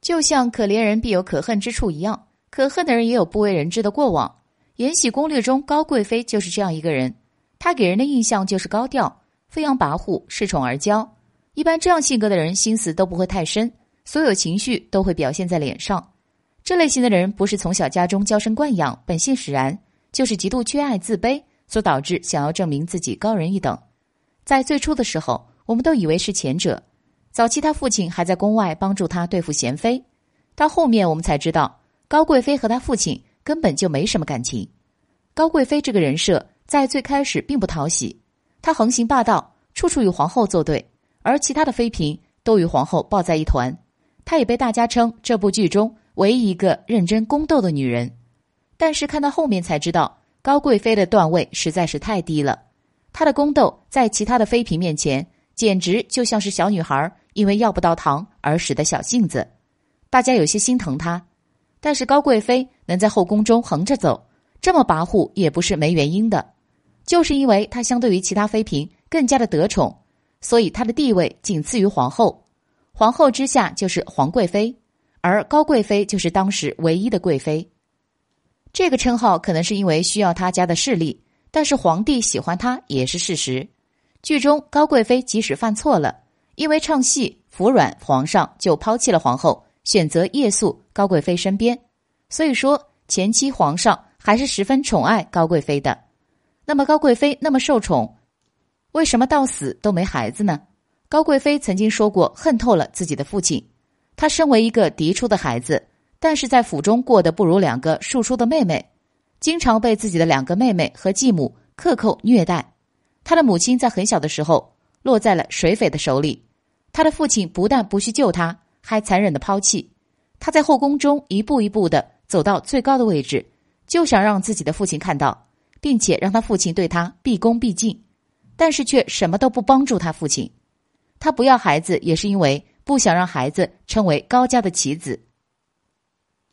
就像可怜人必有可恨之处一样，可恨的人也有不为人知的过往。《延禧攻略》中，高贵妃就是这样一个人，她给人的印象就是高调、飞扬跋扈、恃宠而骄。一般这样性格的人，心思都不会太深，所有情绪都会表现在脸上。这类型的人，不是从小家中娇生惯养、本性使然，就是极度缺爱、自卑，所导致想要证明自己高人一等。在最初的时候，我们都以为是前者。早期他父亲还在宫外帮助他对付贤妃，到后面我们才知道，高贵妃和他父亲根本就没什么感情。高贵妃这个人设在最开始并不讨喜，她横行霸道，处处与皇后作对，而其他的妃嫔都与皇后抱在一团。她也被大家称这部剧中唯一一个认真宫斗的女人。但是看到后面才知道，高贵妃的段位实在是太低了，她的宫斗在其他的妃嫔面前简直就像是小女孩。因为要不到糖而使的小性子，大家有些心疼她。但是高贵妃能在后宫中横着走，这么跋扈也不是没原因的，就是因为她相对于其他妃嫔更加的得宠，所以她的地位仅次于皇后。皇后之下就是皇贵妃，而高贵妃就是当时唯一的贵妃。这个称号可能是因为需要她家的势力，但是皇帝喜欢她也是事实。剧中高贵妃即使犯错了。因为唱戏服软，皇上就抛弃了皇后，选择夜宿高贵妃身边。所以说，前期皇上还是十分宠爱高贵妃的。那么，高贵妃那么受宠，为什么到死都没孩子呢？高贵妃曾经说过，恨透了自己的父亲。她身为一个嫡出的孩子，但是在府中过得不如两个庶出的妹妹，经常被自己的两个妹妹和继母克扣虐待。她的母亲在很小的时候落在了水匪的手里。他的父亲不但不去救他，还残忍的抛弃。他在后宫中一步一步的走到最高的位置，就想让自己的父亲看到，并且让他父亲对他毕恭毕敬，但是却什么都不帮助他父亲。他不要孩子，也是因为不想让孩子成为高家的棋子。